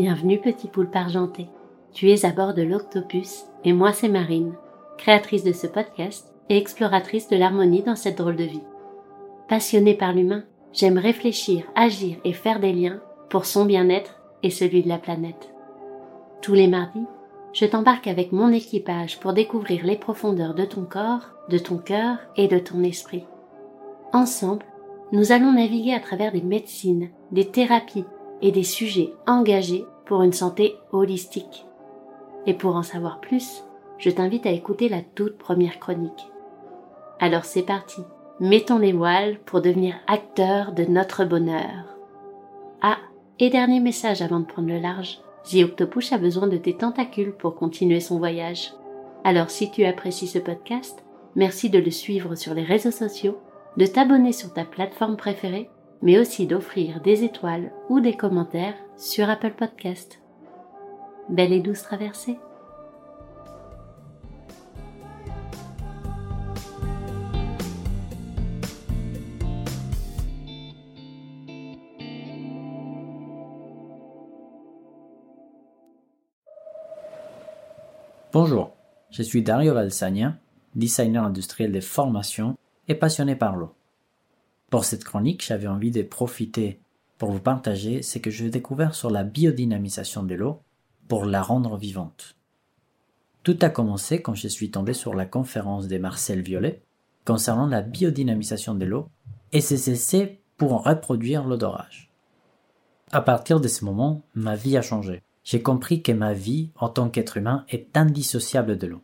Bienvenue petit poulpe argenté. Tu es à bord de l'Octopus et moi c'est Marine, créatrice de ce podcast et exploratrice de l'harmonie dans cette drôle de vie. Passionnée par l'humain, j'aime réfléchir, agir et faire des liens pour son bien-être et celui de la planète. Tous les mardis, je t'embarque avec mon équipage pour découvrir les profondeurs de ton corps, de ton cœur et de ton esprit. Ensemble, nous allons naviguer à travers des médecines, des thérapies et des sujets engagés pour une santé holistique. Et pour en savoir plus, je t'invite à écouter la toute première chronique. Alors c'est parti, mettons les voiles pour devenir acteurs de notre bonheur. Ah, et dernier message avant de prendre le large, The a besoin de tes tentacules pour continuer son voyage. Alors si tu apprécies ce podcast, merci de le suivre sur les réseaux sociaux de t'abonner sur ta plateforme préférée, mais aussi d'offrir des étoiles ou des commentaires sur Apple Podcast. Belle et douce traversée Bonjour, je suis Dario Valsagna, designer industriel de formation et passionné par l'eau. Pour cette chronique, j'avais envie de profiter pour vous partager ce que j'ai découvert sur la biodynamisation de l'eau pour la rendre vivante. Tout a commencé quand je suis tombé sur la conférence de Marcel Violet concernant la biodynamisation de l'eau et ses essais pour reproduire l'odorage. À partir de ce moment, ma vie a changé. J'ai compris que ma vie en tant qu'être humain est indissociable de l'eau.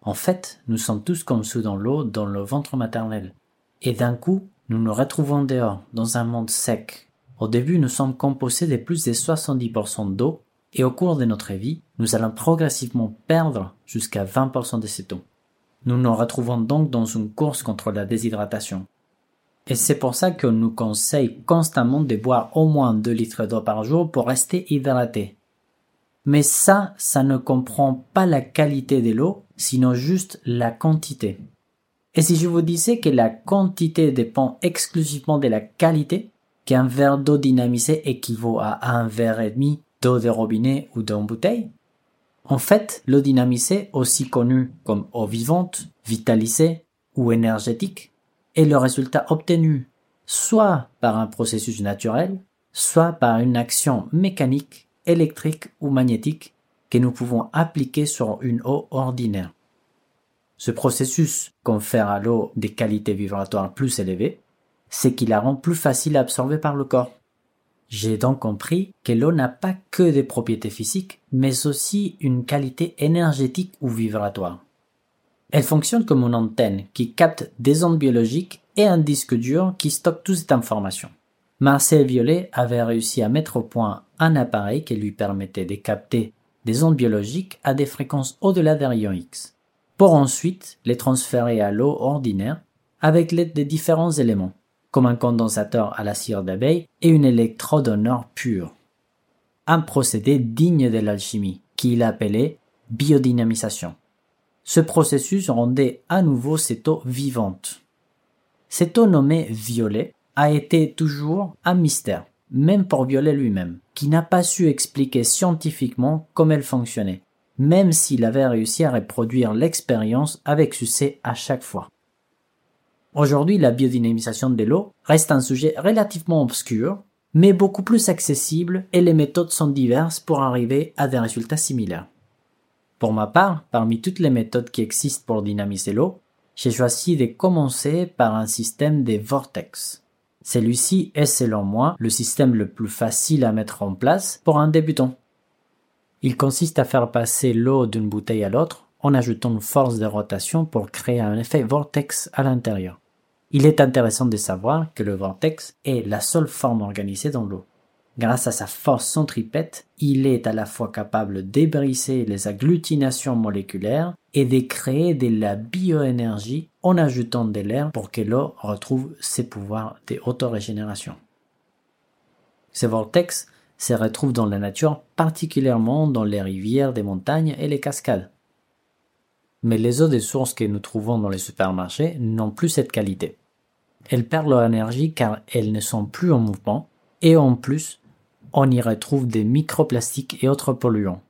En fait, nous sommes tous comme sous dans l'eau dans le ventre maternel. Et d'un coup, nous nous retrouvons dehors, dans un monde sec. Au début, nous sommes composés de plus de 70% d'eau, et au cours de notre vie, nous allons progressivement perdre jusqu'à 20% de cette eau. Nous nous retrouvons donc dans une course contre la déshydratation. Et c'est pour ça qu'on nous conseille constamment de boire au moins 2 litres d'eau par jour pour rester hydraté. Mais ça, ça ne comprend pas la qualité de l'eau, sinon juste la quantité. Et si je vous disais que la quantité dépend exclusivement de la qualité, qu'un verre d'eau dynamisé équivaut à un verre et demi d'eau de robinet ou d'une bouteille En fait, l'eau dynamisée, aussi connue comme eau vivante, vitalisée ou énergétique, est le résultat obtenu soit par un processus naturel, soit par une action mécanique électrique ou magnétique que nous pouvons appliquer sur une eau ordinaire. Ce processus confère à l'eau des qualités vibratoires plus élevées, ce qui la rend plus facile à absorber par le corps. J'ai donc compris que l'eau n'a pas que des propriétés physiques, mais aussi une qualité énergétique ou vibratoire. Elle fonctionne comme une antenne qui capte des ondes biologiques et un disque dur qui stocke toute cette information. Marcel Violet avait réussi à mettre au point un appareil qui lui permettait de capter des ondes biologiques à des fréquences au-delà des rayons X, pour ensuite les transférer à l'eau ordinaire avec l'aide de différents éléments, comme un condensateur à la cire d'abeille et une électrode en or pur. Un procédé digne de l'alchimie, qu'il appelait biodynamisation. Ce processus rendait à nouveau cette eau vivante. Cette eau nommée violet a été toujours un mystère, même pour Violet lui-même, qui n'a pas su expliquer scientifiquement comment elle fonctionnait, même s'il avait réussi à reproduire l'expérience avec succès à chaque fois. Aujourd'hui, la biodynamisation de l'eau reste un sujet relativement obscur, mais beaucoup plus accessible et les méthodes sont diverses pour arriver à des résultats similaires. Pour ma part, parmi toutes les méthodes qui existent pour dynamiser l'eau, j'ai choisi de commencer par un système de vortex. Celui-ci est selon moi le système le plus facile à mettre en place pour un débutant. Il consiste à faire passer l'eau d'une bouteille à l'autre en ajoutant une force de rotation pour créer un effet vortex à l'intérieur. Il est intéressant de savoir que le vortex est la seule forme organisée dans l'eau. Grâce à sa force centripète, il est à la fois capable d'ébriser les agglutinations moléculaires et de créer de la bioénergie en ajoutant de l'air pour que l'eau retrouve ses pouvoirs d'autorégénération. Ces vortex se retrouvent dans la nature, particulièrement dans les rivières des montagnes et les cascades. Mais les eaux des sources que nous trouvons dans les supermarchés n'ont plus cette qualité. Elles perdent leur énergie car elles ne sont plus en mouvement et en plus on y retrouve des microplastiques et autres polluants.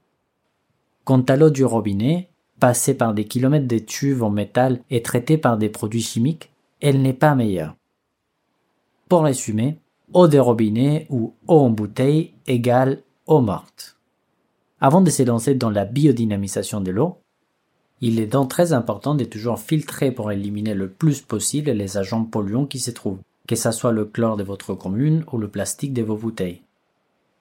Quant à l'eau du robinet, passée par des kilomètres de tubes en métal et traitée par des produits chimiques, elle n'est pas meilleure. Pour résumer, eau de robinet ou eau en bouteille égale eau morte. Avant de se lancer dans la biodynamisation de l'eau, il est donc très important de toujours filtrer pour éliminer le plus possible les agents polluants qui se trouvent, que ce soit le chlore de votre commune ou le plastique de vos bouteilles.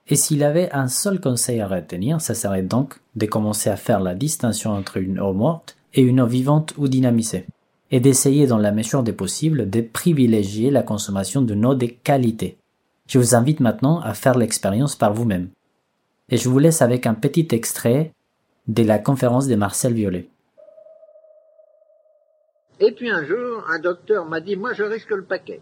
Et s'il avait un seul conseil à retenir, ce serait donc de commencer à faire la distinction entre une eau morte et une eau vivante ou dynamisée, et d'essayer dans la mesure des possibles de privilégier la consommation d'une eau de qualité. Je vous invite maintenant à faire l'expérience par vous-même. Et je vous laisse avec un petit extrait de la conférence de Marcel Violet. Et puis un jour, un docteur m'a dit, moi je risque le paquet.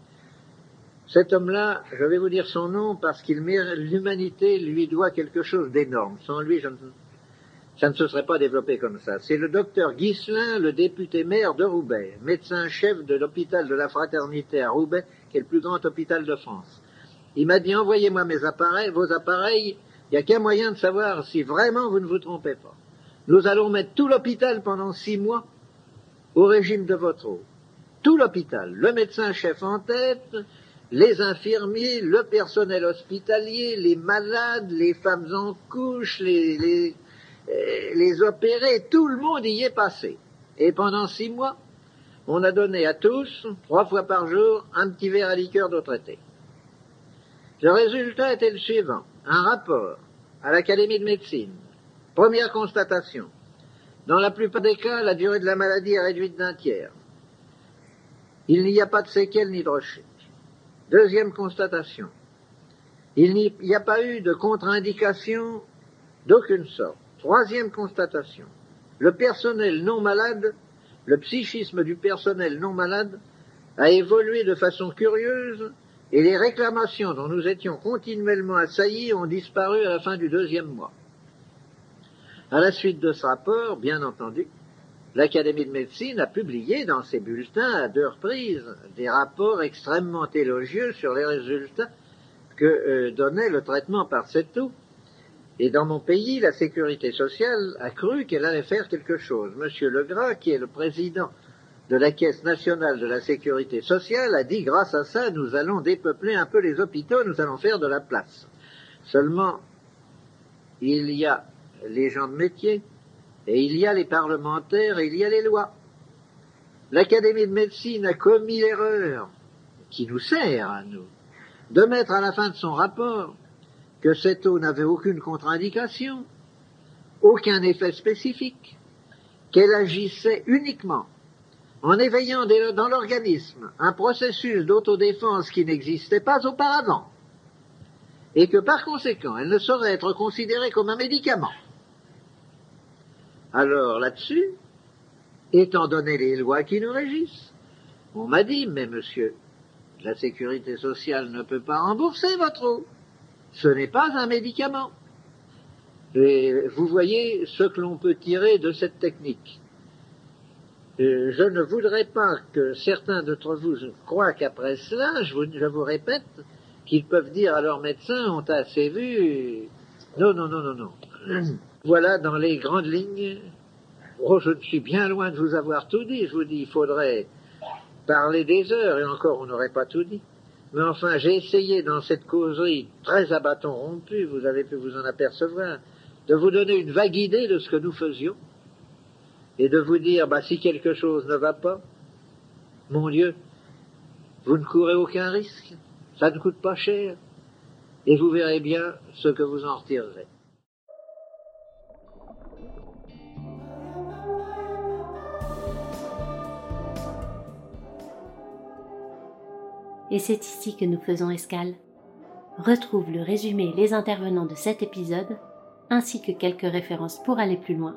Cet homme-là, je vais vous dire son nom parce qu'il l'humanité lui doit quelque chose d'énorme. Sans lui, je ne, ça ne se serait pas développé comme ça. C'est le docteur Ghislain, le député maire de Roubaix, médecin-chef de l'hôpital de la Fraternité à Roubaix, qui est le plus grand hôpital de France. Il m'a dit, envoyez-moi mes appareils, vos appareils, il n'y a qu'un moyen de savoir si vraiment vous ne vous trompez pas. Nous allons mettre tout l'hôpital pendant six mois au régime de votre eau. Tout l'hôpital, le médecin-chef en tête, les infirmiers, le personnel hospitalier, les malades, les femmes en couche, les, euh, opérés, tout le monde y est passé. Et pendant six mois, on a donné à tous, trois fois par jour, un petit verre à liqueur d'eau traité. Le résultat était le suivant. Un rapport à l'Académie de médecine. Première constatation. Dans la plupart des cas, la durée de la maladie est réduite d'un tiers. Il n'y a pas de séquelles ni de rechute. Deuxième constatation. Il n'y a pas eu de contre-indication d'aucune sorte. Troisième constatation. Le personnel non malade, le psychisme du personnel non malade a évolué de façon curieuse et les réclamations dont nous étions continuellement assaillis ont disparu à la fin du deuxième mois. À la suite de ce rapport, bien entendu, l'Académie de médecine a publié dans ses bulletins à deux reprises des rapports extrêmement élogieux sur les résultats que euh, donnait le traitement par cette eau. Et dans mon pays, la sécurité sociale a cru qu'elle allait faire quelque chose. Monsieur Legras, qui est le président de la Caisse nationale de la sécurité sociale, a dit grâce à ça, nous allons dépeupler un peu les hôpitaux, nous allons faire de la place. Seulement, il y a les gens de métier, et il y a les parlementaires, et il y a les lois. L'Académie de médecine a commis l'erreur, qui nous sert à nous, de mettre à la fin de son rapport que cette eau n'avait aucune contre-indication, aucun effet spécifique, qu'elle agissait uniquement en éveillant dans l'organisme un processus d'autodéfense qui n'existait pas auparavant, et que par conséquent elle ne saurait être considérée comme un médicament. Alors là-dessus, étant donné les lois qui nous régissent, on m'a dit, mais monsieur, la sécurité sociale ne peut pas rembourser votre eau. Ce n'est pas un médicament. Vous voyez ce que l'on peut tirer de cette technique. Je ne voudrais pas que certains d'entre vous croient qu'après cela, je vous, répète, qu'ils peuvent dire à leur médecin, on t'a assez vu. Non, non, non, non, non. Voilà dans les grandes lignes. Oh, je suis bien loin de vous avoir tout dit. Je vous dis, il faudrait parler des heures, et encore, on n'aurait pas tout dit. Mais enfin, j'ai essayé dans cette causerie très à bâton rompu, vous avez pu vous en apercevoir, de vous donner une vague idée de ce que nous faisions, et de vous dire, bah, si quelque chose ne va pas, mon Dieu, vous ne courez aucun risque, ça ne coûte pas cher, et vous verrez bien ce que vous en retirerez. et c'est ici que nous faisons escale. Retrouve le résumé et les intervenants de cet épisode, ainsi que quelques références pour aller plus loin,